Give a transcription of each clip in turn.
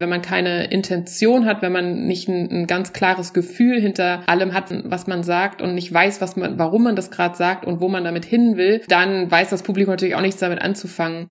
Wenn man keine Intention hat, wenn man nicht ein, ein, ganz klares Gefühl hinter allem hat, was man sagt und nicht weiß, was man, warum man das gerade sagt und wo man damit hin will, dann weiß das Publikum natürlich auch nichts damit anzufangen.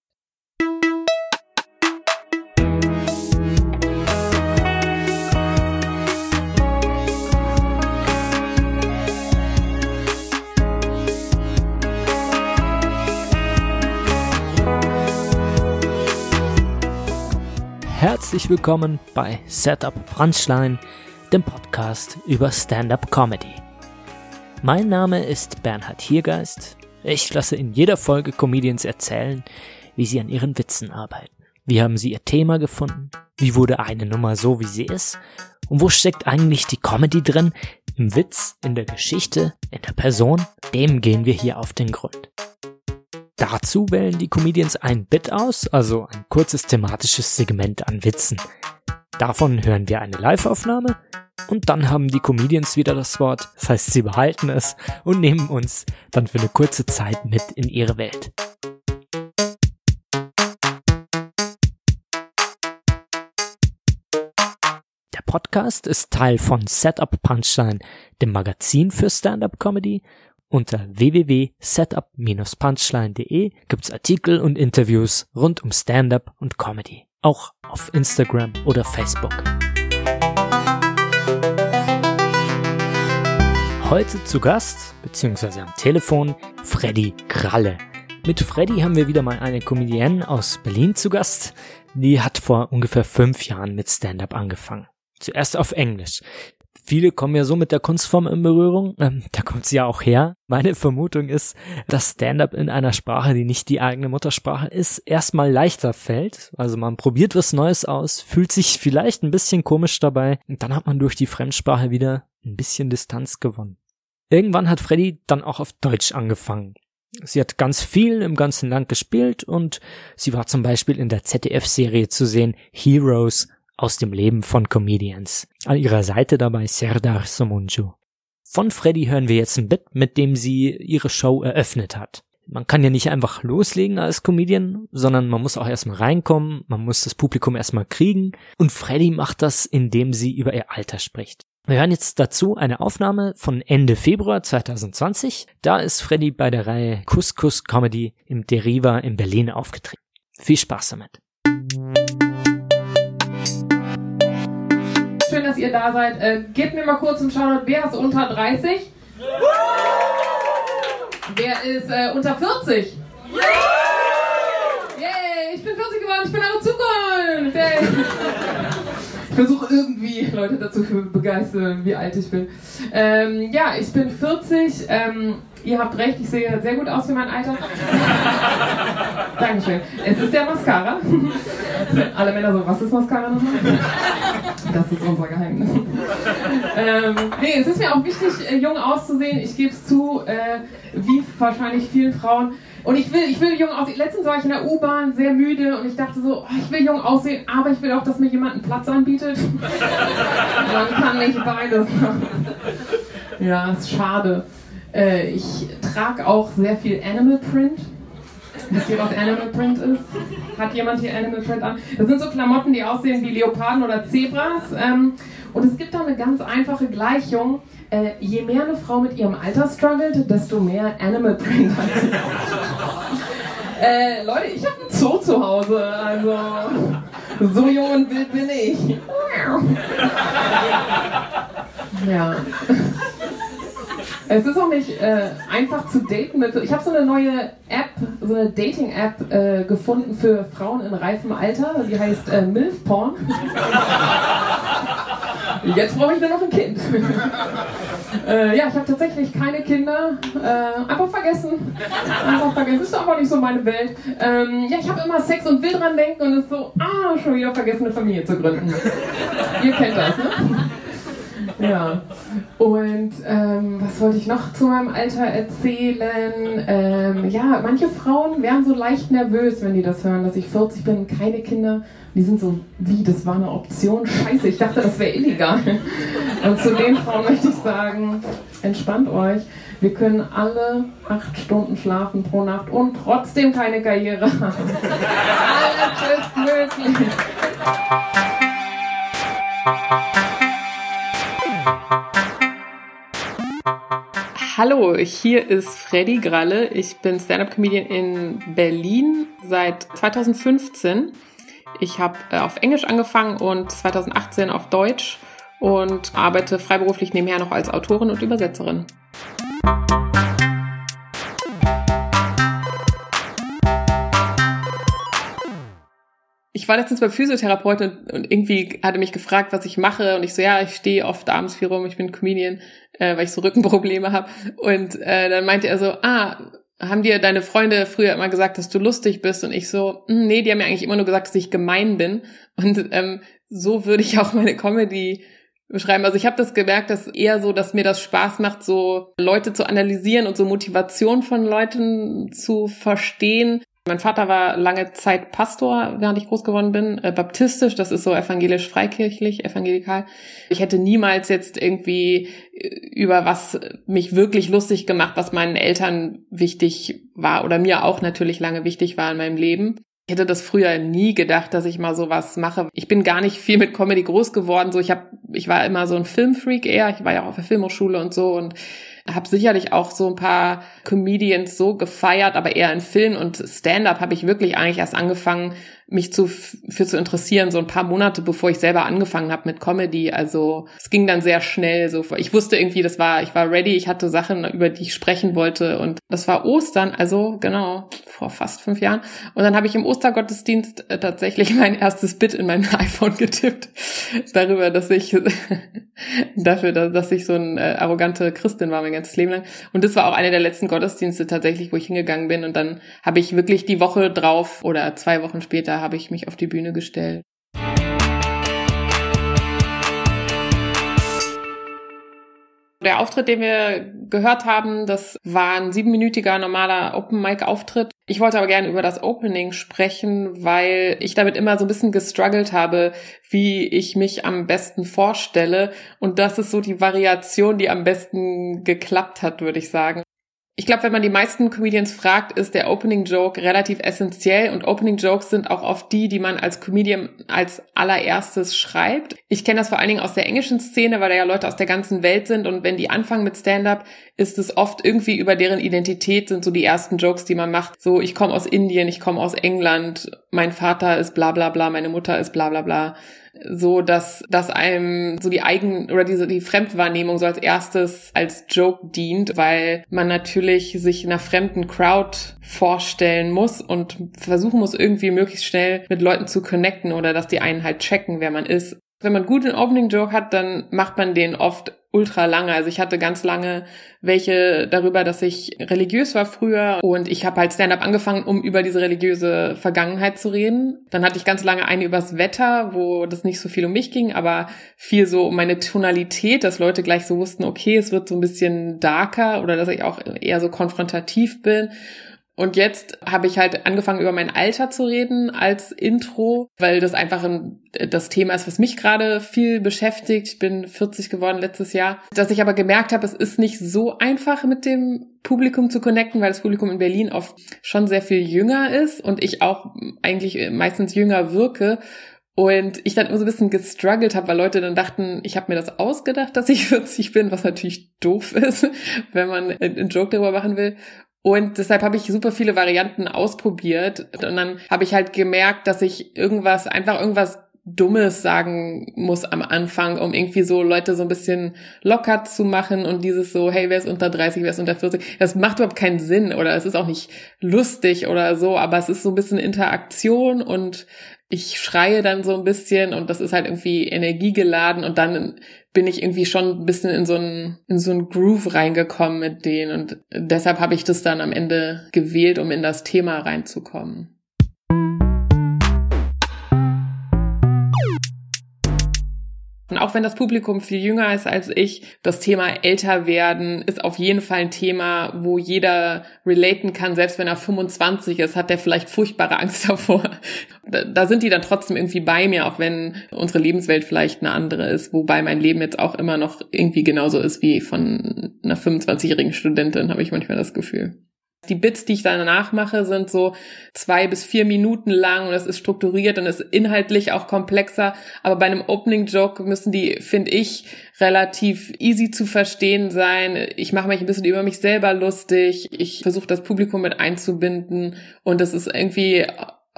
Herzlich willkommen bei Setup Punchline, dem Podcast über Stand-up Comedy. Mein Name ist Bernhard Hiergeist. Ich lasse in jeder Folge Comedians erzählen, wie sie an ihren Witzen arbeiten. Wie haben sie ihr Thema gefunden? Wie wurde eine Nummer so, wie sie ist? Und wo steckt eigentlich die Comedy drin? Im Witz, in der Geschichte, in der Person? Dem gehen wir hier auf den Grund. Dazu wählen die Comedians ein Bit aus, also ein kurzes thematisches Segment an Witzen. Davon hören wir eine Live-Aufnahme und dann haben die Comedians wieder das Wort, das heißt sie behalten es und nehmen uns dann für eine kurze Zeit mit in ihre Welt. Der Podcast ist Teil von Setup Punchline, dem Magazin für Stand-up Comedy unter www.setup-punchline.de gibt's Artikel und Interviews rund um Stand-up und Comedy. Auch auf Instagram oder Facebook. Heute zu Gast, beziehungsweise am Telefon, Freddy Kralle. Mit Freddy haben wir wieder mal eine Comedienne aus Berlin zu Gast. Die hat vor ungefähr fünf Jahren mit Stand-up angefangen. Zuerst auf Englisch. Viele kommen ja so mit der Kunstform in Berührung. Ähm, da kommt sie ja auch her. Meine Vermutung ist, dass Stand-up in einer Sprache, die nicht die eigene Muttersprache ist, erstmal leichter fällt. Also man probiert was Neues aus, fühlt sich vielleicht ein bisschen komisch dabei und dann hat man durch die Fremdsprache wieder ein bisschen Distanz gewonnen. Irgendwann hat Freddy dann auch auf Deutsch angefangen. Sie hat ganz viel im ganzen Land gespielt und sie war zum Beispiel in der ZDF-Serie zu sehen Heroes aus dem Leben von Comedians. An ihrer Seite dabei Serdar Somunju. Von Freddy hören wir jetzt ein Bit, mit dem sie ihre Show eröffnet hat. Man kann ja nicht einfach loslegen als Comedian, sondern man muss auch erstmal reinkommen, man muss das Publikum erstmal kriegen und Freddy macht das, indem sie über ihr Alter spricht. Wir hören jetzt dazu eine Aufnahme von Ende Februar 2020. Da ist Freddy bei der Reihe Couscous Comedy im Deriva in Berlin aufgetreten. Viel Spaß damit. Dass ihr da seid. Äh, gebt mir mal kurz einen Shoutout. Wer ist unter 30? Wer ist äh, unter 40? Yay, ich bin 40 geworden, ich bin eure versuche irgendwie Leute dazu zu begeistern, wie alt ich bin. Ähm, ja, ich bin 40. Ähm, ihr habt recht, ich sehe sehr gut aus für mein Alter. Dankeschön. Es ist der Mascara. Alle Männer so, was ist Mascara nochmal? Das ist unser Geheimnis. ähm, nee, es ist mir auch wichtig, äh, jung auszusehen. Ich gebe es zu, äh, wie wahrscheinlich vielen Frauen. Und ich will, ich will jung aussehen. Letztens war ich in der U-Bahn sehr müde und ich dachte so, oh, ich will jung aussehen, aber ich will auch, dass mir jemand einen Platz anbietet. Man kann nicht beides machen. Ja, ist schade. Äh, ich trage auch sehr viel Animal Print. Wisst ihr, was Animal Print ist? Hat jemand hier Animal Print an? Das sind so Klamotten, die aussehen wie Leoparden oder Zebras. Ähm, und es gibt da eine ganz einfache Gleichung. Äh, je mehr eine Frau mit ihrem Alter struggelt, desto mehr Animal Print hat sie. äh, Leute, ich habe einen Zoo zu Hause. Also, so jung und wild bin ich. Ja. Es ist auch nicht äh, einfach zu daten. Mit, ich habe so eine neue App, so eine Dating-App äh, gefunden für Frauen in reifem Alter. Die heißt äh, MILF Porn. Jetzt brauche ich nur noch ein Kind. äh, ja, ich habe tatsächlich keine Kinder. Äh, einfach vergessen. Einfach vergessen. Ist aber nicht so meine Welt. Ähm, ja, ich habe immer Sex und will dran denken und ist so, ah, schon wieder vergessen, eine Familie zu gründen. Ihr kennt das, ne? Ja. Und ähm, was wollte ich noch zu meinem Alter erzählen? Ähm, ja, manche Frauen werden so leicht nervös, wenn die das hören, dass ich 40 bin, keine Kinder. Die sind so, wie, das war eine Option? Scheiße, ich dachte, das wäre illegal. Und zu den Frauen möchte ich sagen, entspannt euch. Wir können alle acht Stunden schlafen pro Nacht und trotzdem keine Karriere haben. Alles ist möglich. Hallo, hier ist Freddy Gralle. Ich bin Stand-up-Comedian in Berlin seit 2015. Ich habe äh, auf Englisch angefangen und 2018 auf Deutsch und arbeite freiberuflich nebenher noch als Autorin und Übersetzerin. ich war letztens beim Physiotherapeuten und, und, irgendwie hatte mich gefragt, was ich mache. Und ich so, ja, ich stehe oft abends viel rum, ich bin Comedian, äh, weil ich so Rückenprobleme habe. Und äh, dann meinte er so, ah, haben dir deine Freunde früher immer gesagt, dass du lustig bist? Und ich so, hm, nee, die haben mir eigentlich immer nur gesagt, dass ich gemein bin. Und ähm, so würde ich auch meine Comedy beschreiben. Also ich habe das gemerkt, dass eher so, dass mir das Spaß macht, so Leute zu analysieren und so Motivation von Leuten zu verstehen mein Vater war lange Zeit Pastor, während ich groß geworden bin, äh, baptistisch, das ist so evangelisch-freikirchlich, evangelikal. Ich hätte niemals jetzt irgendwie äh, über was mich wirklich lustig gemacht, was meinen Eltern wichtig war oder mir auch natürlich lange wichtig war in meinem Leben. Ich hätte das früher nie gedacht, dass ich mal sowas mache. Ich bin gar nicht viel mit Comedy groß geworden. So, ich habe, ich war immer so ein Filmfreak eher. Ich war ja auch auf der Filmhochschule und so und habe sicherlich auch so ein paar Comedians so gefeiert, aber eher in Film und Stand-up habe ich wirklich eigentlich erst angefangen, mich zu, für zu interessieren, so ein paar Monate bevor ich selber angefangen habe mit Comedy. Also es ging dann sehr schnell. So, ich wusste irgendwie, das war, ich war ready, ich hatte Sachen, über die ich sprechen wollte. Und das war Ostern, also genau, vor fast fünf Jahren. Und dann habe ich im Ostergottesdienst äh, tatsächlich mein erstes Bit in mein iPhone getippt. darüber, dass ich dafür, dass ich so ein äh, arrogante Christin war mein ganzes Leben lang. Und das war auch einer der letzten Gottesdienste tatsächlich, wo ich hingegangen bin. Und dann habe ich wirklich die Woche drauf oder zwei Wochen später habe ich mich auf die Bühne gestellt. Der Auftritt, den wir gehört haben, das war ein siebenminütiger normaler Open Mic Auftritt. Ich wollte aber gerne über das Opening sprechen, weil ich damit immer so ein bisschen gestruggelt habe, wie ich mich am besten vorstelle. Und das ist so die Variation, die am besten geklappt hat, würde ich sagen. Ich glaube, wenn man die meisten Comedians fragt, ist der Opening Joke relativ essentiell und Opening Jokes sind auch oft die, die man als Comedian als allererstes schreibt. Ich kenne das vor allen Dingen aus der englischen Szene, weil da ja Leute aus der ganzen Welt sind und wenn die anfangen mit Stand-up, ist es oft irgendwie über deren Identität sind so die ersten Jokes, die man macht. So, ich komme aus Indien, ich komme aus England, mein Vater ist bla bla bla, meine Mutter ist bla bla bla so dass dass einem so die eigen oder diese die Fremdwahrnehmung so als erstes als Joke dient, weil man natürlich sich einer fremden Crowd vorstellen muss und versuchen muss irgendwie möglichst schnell mit Leuten zu connecten oder dass die einen halt checken, wer man ist. Wenn man gut einen Opening Joke hat, dann macht man den oft ultra lange. Also ich hatte ganz lange welche darüber, dass ich religiös war früher und ich habe halt Stand-up angefangen, um über diese religiöse Vergangenheit zu reden. Dann hatte ich ganz lange eine übers Wetter, wo das nicht so viel um mich ging, aber viel so um meine Tonalität, dass Leute gleich so wussten, okay, es wird so ein bisschen darker oder dass ich auch eher so konfrontativ bin. Und jetzt habe ich halt angefangen, über mein Alter zu reden als Intro, weil das einfach ein, das Thema ist, was mich gerade viel beschäftigt. Ich bin 40 geworden letztes Jahr. Dass ich aber gemerkt habe, es ist nicht so einfach mit dem Publikum zu connecten, weil das Publikum in Berlin oft schon sehr viel jünger ist und ich auch eigentlich meistens jünger wirke. Und ich dann immer so ein bisschen gestruggelt habe, weil Leute dann dachten, ich habe mir das ausgedacht, dass ich 40 bin, was natürlich doof ist, wenn man einen Joke darüber machen will. Und deshalb habe ich super viele Varianten ausprobiert. Und dann habe ich halt gemerkt, dass ich irgendwas, einfach irgendwas Dummes sagen muss am Anfang, um irgendwie so Leute so ein bisschen locker zu machen und dieses so, hey, wer ist unter 30, wer ist unter 40, das macht überhaupt keinen Sinn oder es ist auch nicht lustig oder so, aber es ist so ein bisschen Interaktion und ich schreie dann so ein bisschen und das ist halt irgendwie energiegeladen und dann bin ich irgendwie schon ein bisschen in so einen, in so einen Groove reingekommen mit denen und deshalb habe ich das dann am Ende gewählt, um in das Thema reinzukommen. Und auch wenn das Publikum viel jünger ist als ich, das Thema älter werden ist auf jeden Fall ein Thema, wo jeder relaten kann. Selbst wenn er 25 ist, hat der vielleicht furchtbare Angst davor. Da sind die dann trotzdem irgendwie bei mir, auch wenn unsere Lebenswelt vielleicht eine andere ist. Wobei mein Leben jetzt auch immer noch irgendwie genauso ist wie von einer 25-jährigen Studentin, habe ich manchmal das Gefühl. Die Bits, die ich danach mache, sind so zwei bis vier Minuten lang und es ist strukturiert und ist inhaltlich auch komplexer. Aber bei einem Opening Joke müssen die, finde ich, relativ easy zu verstehen sein. Ich mache mich ein bisschen über mich selber lustig. Ich versuche das Publikum mit einzubinden und es ist irgendwie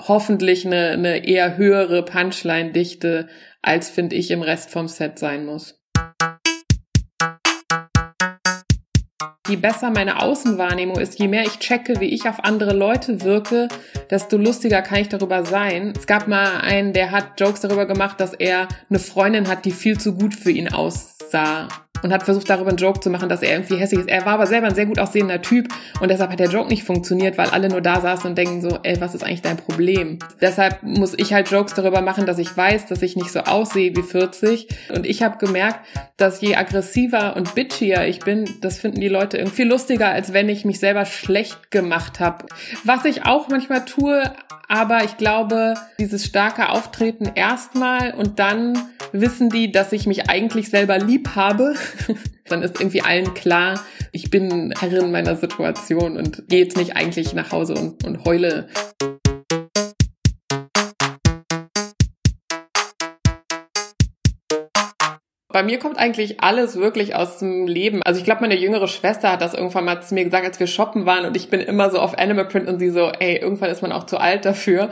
hoffentlich eine, eine eher höhere Punchline-Dichte, als finde ich im Rest vom Set sein muss. Je besser meine Außenwahrnehmung ist, je mehr ich checke, wie ich auf andere Leute wirke, desto lustiger kann ich darüber sein. Es gab mal einen, der hat Jokes darüber gemacht, dass er eine Freundin hat, die viel zu gut für ihn aussah und hat versucht, darüber einen Joke zu machen, dass er irgendwie hässlich ist. Er war aber selber ein sehr gut aussehender Typ und deshalb hat der Joke nicht funktioniert, weil alle nur da saßen und denken so, ey, was ist eigentlich dein Problem? Deshalb muss ich halt Jokes darüber machen, dass ich weiß, dass ich nicht so aussehe wie 40 und ich habe gemerkt, dass je aggressiver und bitchier ich bin, das finden die Leute irgendwie lustiger, als wenn ich mich selber schlecht gemacht habe. Was ich auch manchmal tue, aber ich glaube, dieses starke Auftreten erstmal und dann wissen die, dass ich mich eigentlich selber lieb habe. dann ist irgendwie allen klar, ich bin Herrin meiner Situation und gehe jetzt nicht eigentlich nach Hause und, und heule. Bei mir kommt eigentlich alles wirklich aus dem Leben. Also ich glaube, meine jüngere Schwester hat das irgendwann mal zu mir gesagt, als wir shoppen waren und ich bin immer so auf Animal Print und sie so, ey, irgendwann ist man auch zu alt dafür.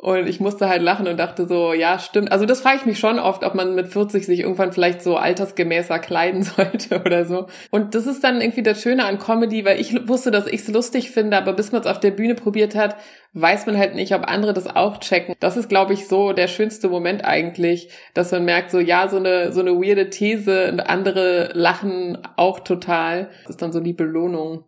Und ich musste halt lachen und dachte so, ja, stimmt. Also das frage ich mich schon oft, ob man mit 40 sich irgendwann vielleicht so altersgemäßer kleiden sollte oder so. Und das ist dann irgendwie das Schöne an Comedy, weil ich wusste, dass ich es lustig finde, aber bis man es auf der Bühne probiert hat, weiß man halt nicht, ob andere das auch checken. Das ist, glaube ich, so der schönste Moment eigentlich, dass man merkt, so ja, so eine so eine weirde These und andere lachen auch total. Das ist dann so die Belohnung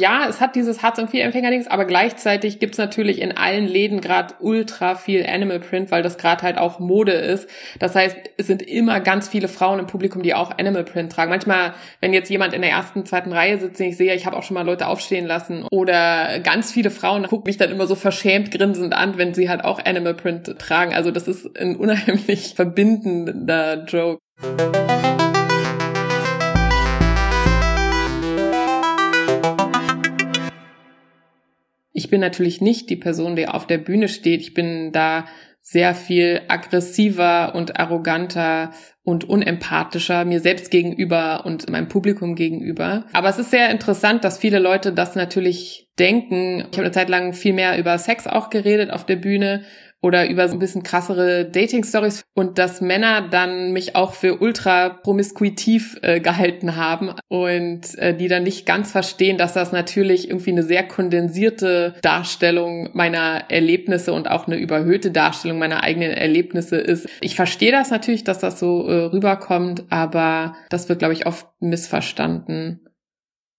ja, es hat dieses Hartz- und Vielempfänger-Dings, aber gleichzeitig gibt's natürlich in allen Läden gerade ultra viel Animal Print, weil das gerade halt auch Mode ist. Das heißt, es sind immer ganz viele Frauen im Publikum, die auch Animal Print tragen. Manchmal, wenn jetzt jemand in der ersten, zweiten Reihe sitzt, den ich sehe, ich habe auch schon mal Leute aufstehen lassen oder ganz viele Frauen gucken mich dann immer so verschämt grinsend an, wenn sie halt auch Animal Print tragen. Also das ist ein unheimlich verbindender Joke. Ich bin natürlich nicht die Person, die auf der Bühne steht. Ich bin da sehr viel aggressiver und arroganter und unempathischer mir selbst gegenüber und meinem Publikum gegenüber. Aber es ist sehr interessant, dass viele Leute das natürlich denken. Ich habe eine Zeit lang viel mehr über Sex auch geredet auf der Bühne oder über so ein bisschen krassere Dating-Stories und dass Männer dann mich auch für ultra promiskuitiv äh, gehalten haben und äh, die dann nicht ganz verstehen, dass das natürlich irgendwie eine sehr kondensierte Darstellung meiner Erlebnisse und auch eine überhöhte Darstellung meiner eigenen Erlebnisse ist. Ich verstehe das natürlich, dass das so äh, rüberkommt, aber das wird, glaube ich, oft missverstanden.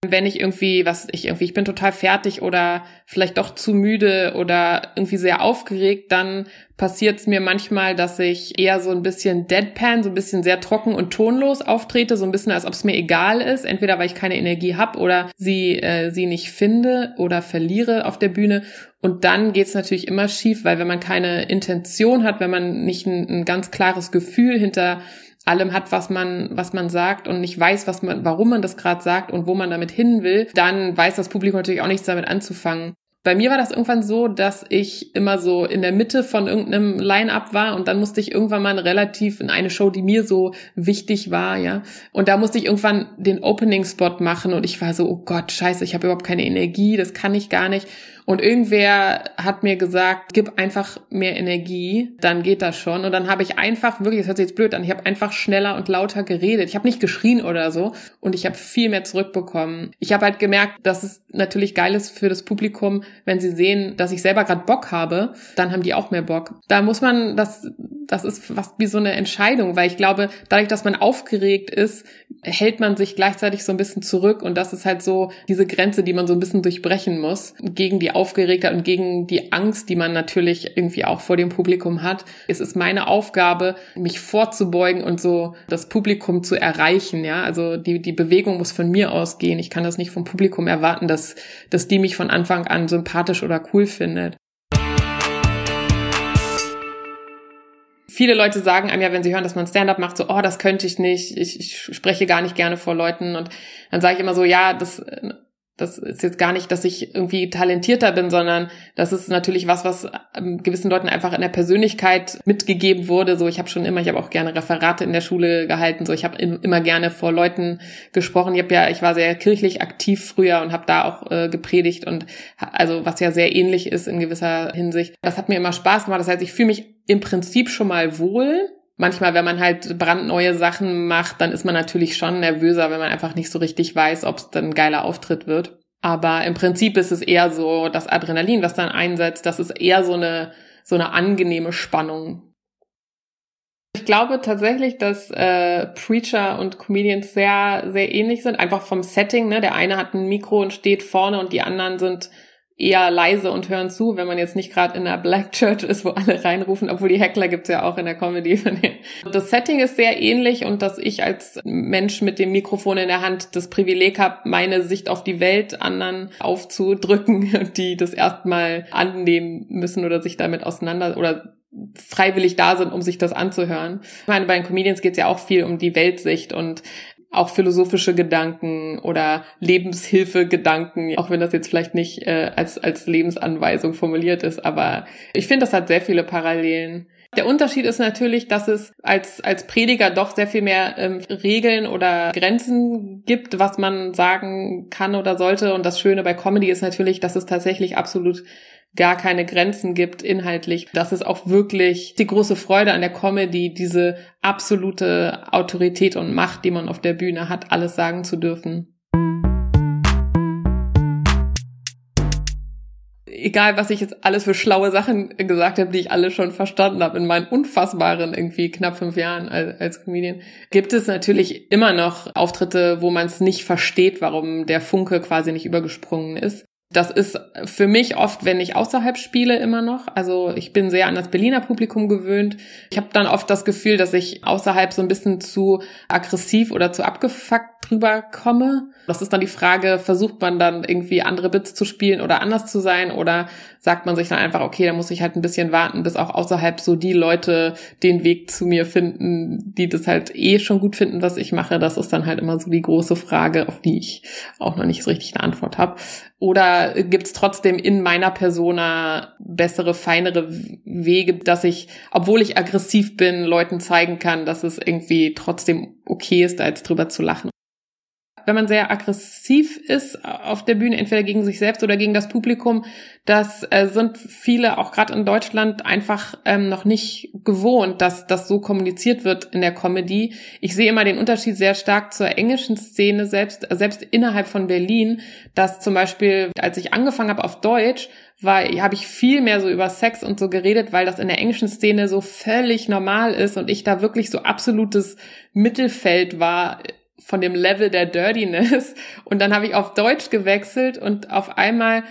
Wenn ich irgendwie, was ich irgendwie, ich bin total fertig oder vielleicht doch zu müde oder irgendwie sehr aufgeregt, dann passiert es mir manchmal, dass ich eher so ein bisschen deadpan, so ein bisschen sehr trocken und tonlos auftrete, so ein bisschen, als ob es mir egal ist, entweder weil ich keine Energie habe oder sie äh, sie nicht finde oder verliere auf der Bühne. Und dann geht's natürlich immer schief, weil wenn man keine Intention hat, wenn man nicht ein, ein ganz klares Gefühl hinter allem hat, was man, was man sagt und nicht weiß, was man, warum man das gerade sagt und wo man damit hin will, dann weiß das Publikum natürlich auch nichts damit anzufangen. Bei mir war das irgendwann so, dass ich immer so in der Mitte von irgendeinem Line-up war und dann musste ich irgendwann mal relativ in eine Show, die mir so wichtig war, ja. Und da musste ich irgendwann den Opening-Spot machen und ich war so, oh Gott, scheiße, ich habe überhaupt keine Energie, das kann ich gar nicht. Und irgendwer hat mir gesagt, gib einfach mehr Energie, dann geht das schon. Und dann habe ich einfach, wirklich, das hört sich jetzt blöd an, ich habe einfach schneller und lauter geredet. Ich habe nicht geschrien oder so und ich habe viel mehr zurückbekommen. Ich habe halt gemerkt, dass es natürlich geil ist für das Publikum, wenn sie sehen, dass ich selber gerade Bock habe, dann haben die auch mehr Bock. Da muss man, das, das ist fast wie so eine Entscheidung, weil ich glaube, dadurch, dass man aufgeregt ist, hält man sich gleichzeitig so ein bisschen zurück und das ist halt so diese Grenze, die man so ein bisschen durchbrechen muss gegen die Aufgeregtheit und gegen die Angst, die man natürlich irgendwie auch vor dem Publikum hat. Es ist meine Aufgabe, mich vorzubeugen und so das Publikum zu erreichen, ja. Also die, die Bewegung muss von mir ausgehen. Ich kann das nicht vom Publikum erwarten, dass, dass die mich von Anfang an sympathisch oder cool findet. Viele Leute sagen einem ja, wenn sie hören, dass man Stand-up macht, so, oh, das könnte ich nicht, ich, ich spreche gar nicht gerne vor Leuten. Und dann sage ich immer so, ja, das Das ist jetzt gar nicht, dass ich irgendwie talentierter bin, sondern das ist natürlich was, was ähm, gewissen Leuten einfach in der Persönlichkeit mitgegeben wurde. So, ich habe schon immer, ich habe auch gerne Referate in der Schule gehalten. So, ich habe immer gerne vor Leuten gesprochen. Ich habe ja, ich war sehr kirchlich aktiv früher und habe da auch äh, gepredigt und also was ja sehr ähnlich ist in gewisser Hinsicht. Das hat mir immer Spaß gemacht. Das heißt, ich fühle mich im Prinzip schon mal wohl manchmal, wenn man halt brandneue Sachen macht, dann ist man natürlich schon nervöser, wenn man einfach nicht so richtig weiß, ob es dann ein geiler Auftritt wird. Aber im Prinzip ist es eher so das Adrenalin, was dann einsetzt. Das ist eher so eine, so eine angenehme Spannung. Ich glaube tatsächlich, dass äh, Preacher und Comedians sehr, sehr ähnlich sind. Einfach vom Setting. Ne? Der eine hat ein Mikro und steht vorne und die anderen sind eher leise und hören zu, wenn man jetzt nicht gerade in einer Black Church ist, wo alle reinrufen, obwohl die Heckler gibt's ja auch in der Comedy. Das Setting ist sehr ähnlich und dass ich als Mensch mit dem Mikrofon in der Hand das Privileg habe, meine Sicht auf die Welt anderen aufzudrücken, die das erstmal annehmen müssen oder sich damit auseinander oder freiwillig da sind, um sich das anzuhören. Ich meine, bei den Comedians geht's ja auch viel um die Weltsicht und auch philosophische Gedanken oder Lebenshilfegedanken, auch wenn das jetzt vielleicht nicht äh, als, als Lebensanweisung formuliert ist, aber ich finde, das hat sehr viele Parallelen. Der Unterschied ist natürlich, dass es als, als Prediger doch sehr viel mehr ähm, Regeln oder Grenzen gibt, was man sagen kann oder sollte. Und das Schöne bei Comedy ist natürlich, dass es tatsächlich absolut gar keine Grenzen gibt inhaltlich. Das ist auch wirklich die große Freude an der Comedy, diese absolute Autorität und Macht, die man auf der Bühne hat, alles sagen zu dürfen. Egal was ich jetzt alles für schlaue Sachen gesagt habe, die ich alle schon verstanden habe in meinen unfassbaren irgendwie knapp fünf Jahren als, als Comedian, gibt es natürlich immer noch Auftritte, wo man es nicht versteht, warum der Funke quasi nicht übergesprungen ist. Das ist für mich oft, wenn ich außerhalb spiele, immer noch. Also ich bin sehr an das Berliner Publikum gewöhnt. Ich habe dann oft das Gefühl, dass ich außerhalb so ein bisschen zu aggressiv oder zu abgefuckt drüber komme. Das ist dann die Frage, versucht man dann irgendwie andere Bits zu spielen oder anders zu sein oder sagt man sich dann einfach, okay, da muss ich halt ein bisschen warten, bis auch außerhalb so die Leute den Weg zu mir finden, die das halt eh schon gut finden, was ich mache. Das ist dann halt immer so die große Frage, auf die ich auch noch nicht so richtig eine Antwort habe. Oder gibt's trotzdem in meiner Persona bessere, feinere Wege, dass ich, obwohl ich aggressiv bin, Leuten zeigen kann, dass es irgendwie trotzdem okay ist, da jetzt drüber zu lachen wenn man sehr aggressiv ist auf der Bühne, entweder gegen sich selbst oder gegen das Publikum, das äh, sind viele auch gerade in Deutschland einfach ähm, noch nicht gewohnt, dass das so kommuniziert wird in der Comedy. Ich sehe immer den Unterschied sehr stark zur englischen Szene, selbst, selbst innerhalb von Berlin, dass zum Beispiel, als ich angefangen habe auf Deutsch, war, habe ich viel mehr so über Sex und so geredet, weil das in der englischen Szene so völlig normal ist und ich da wirklich so absolutes Mittelfeld war von dem Level der Dirtiness. Und dann habe ich auf Deutsch gewechselt und auf einmal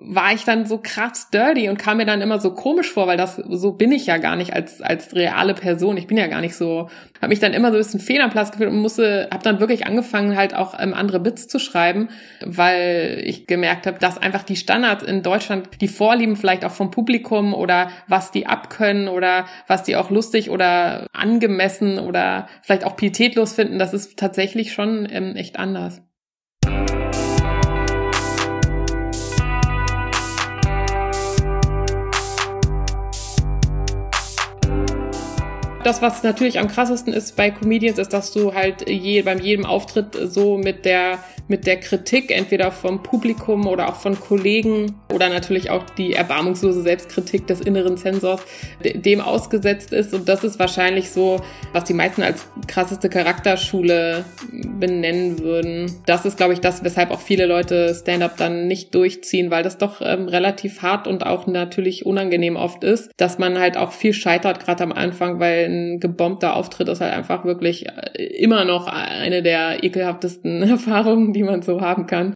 war ich dann so krass dirty und kam mir dann immer so komisch vor, weil das so bin ich ja gar nicht als als reale Person. Ich bin ja gar nicht so, habe mich dann immer so ein bisschen fehl am Platz gefühlt und musste, habe dann wirklich angefangen halt auch ähm, andere Bits zu schreiben, weil ich gemerkt habe, dass einfach die Standards in Deutschland, die Vorlieben vielleicht auch vom Publikum oder was die abkönnen oder was die auch lustig oder angemessen oder vielleicht auch pietätlos finden, das ist tatsächlich schon ähm, echt anders. Das, was natürlich am krassesten ist bei Comedians, ist, dass du halt je, beim jedem Auftritt so mit der mit der Kritik, entweder vom Publikum oder auch von Kollegen oder natürlich auch die erbarmungslose Selbstkritik des inneren Sensors dem ausgesetzt ist. Und das ist wahrscheinlich so, was die meisten als krasseste Charakterschule benennen würden. Das ist, glaube ich, das, weshalb auch viele Leute Stand-up dann nicht durchziehen, weil das doch ähm, relativ hart und auch natürlich unangenehm oft ist, dass man halt auch viel scheitert, gerade am Anfang, weil ein gebombter Auftritt ist halt einfach wirklich äh, immer noch eine der ekelhaftesten Erfahrungen, die man so haben kann.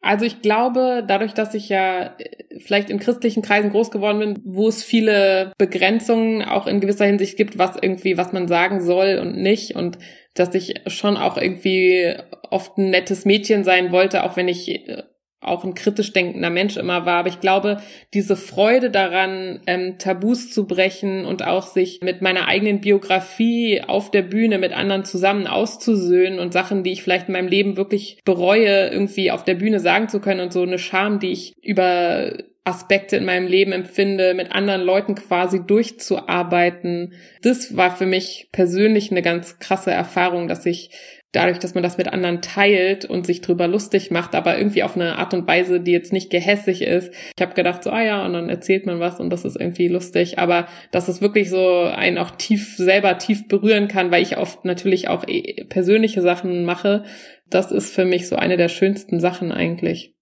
Also ich glaube, dadurch, dass ich ja äh, vielleicht in christlichen Kreisen groß geworden bin, wo es viele Begrenzungen auch in gewisser Hinsicht gibt, was irgendwie, was man sagen soll und nicht und dass ich schon auch irgendwie oft ein nettes Mädchen sein wollte, auch wenn ich äh, auch ein kritisch denkender Mensch immer war. Aber ich glaube, diese Freude daran, ähm, Tabus zu brechen und auch sich mit meiner eigenen Biografie auf der Bühne mit anderen zusammen auszusöhnen und Sachen, die ich vielleicht in meinem Leben wirklich bereue, irgendwie auf der Bühne sagen zu können und so eine Scham, die ich über Aspekte in meinem Leben empfinde, mit anderen Leuten quasi durchzuarbeiten. Das war für mich persönlich eine ganz krasse Erfahrung, dass ich dadurch, dass man das mit anderen teilt und sich drüber lustig macht, aber irgendwie auf eine Art und Weise, die jetzt nicht gehässig ist. Ich habe gedacht, so, ah ja, und dann erzählt man was und das ist irgendwie lustig, aber dass es wirklich so einen auch tief, selber tief berühren kann, weil ich oft natürlich auch eh persönliche Sachen mache, das ist für mich so eine der schönsten Sachen eigentlich.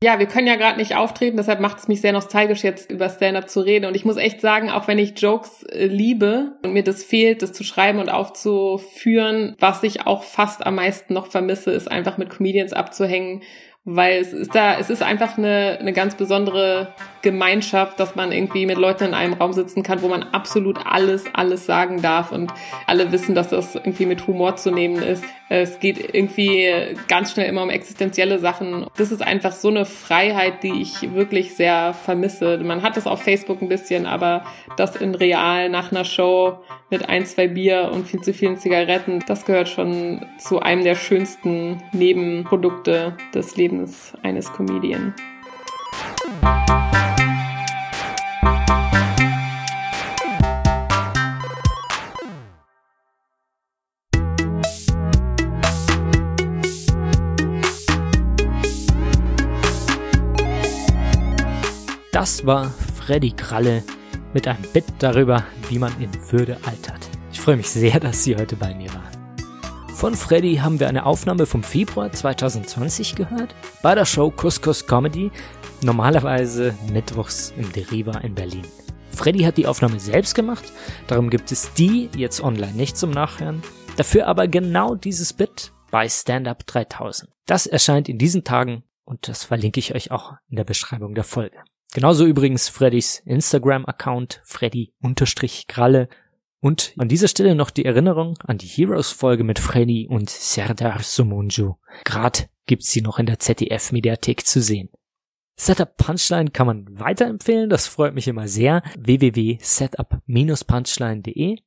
Ja, wir können ja gerade nicht auftreten, deshalb macht es mich sehr nostalgisch, jetzt über Stand-up zu reden. Und ich muss echt sagen, auch wenn ich Jokes äh, liebe und mir das fehlt, das zu schreiben und aufzuführen, was ich auch fast am meisten noch vermisse, ist einfach mit Comedians abzuhängen, weil es ist da, es ist einfach eine, eine ganz besondere Gemeinschaft, dass man irgendwie mit Leuten in einem Raum sitzen kann, wo man absolut alles, alles sagen darf und alle wissen, dass das irgendwie mit Humor zu nehmen ist. Es geht irgendwie ganz schnell immer um existenzielle Sachen. Das ist einfach so eine Freiheit, die ich wirklich sehr vermisse. Man hat das auf Facebook ein bisschen, aber das in real nach einer Show mit ein, zwei Bier und viel zu vielen Zigaretten, das gehört schon zu einem der schönsten Nebenprodukte des Lebens eines Comedian. Das war Freddy Kralle mit einem Bit darüber, wie man in Würde altert. Ich freue mich sehr, dass Sie heute bei mir waren. Von Freddy haben wir eine Aufnahme vom Februar 2020 gehört, bei der Show Couscous Comedy, normalerweise mittwochs im Deriva in Berlin. Freddy hat die Aufnahme selbst gemacht, darum gibt es die jetzt online nicht zum Nachhören, dafür aber genau dieses Bit bei Stand Up 3000. Das erscheint in diesen Tagen und das verlinke ich euch auch in der Beschreibung der Folge. Genauso übrigens Freddys Instagram-Account, Freddy-Gralle. Und an dieser Stelle noch die Erinnerung an die Heroes-Folge mit Freddy und Serdar Sumunju. Grad gibt's sie noch in der ZDF-Mediathek zu sehen. Setup Punchline kann man weiterempfehlen, das freut mich immer sehr. www.setup-punchline.de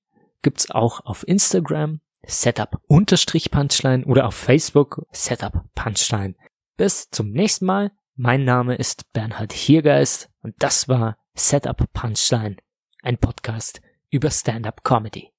gibt's auch auf Instagram Setup-Punchline oder auf Facebook Setup Punchline. Bis zum nächsten Mal. Mein Name ist Bernhard Hiergeist und das war Setup Punchline, ein Podcast über Stand-up Comedy.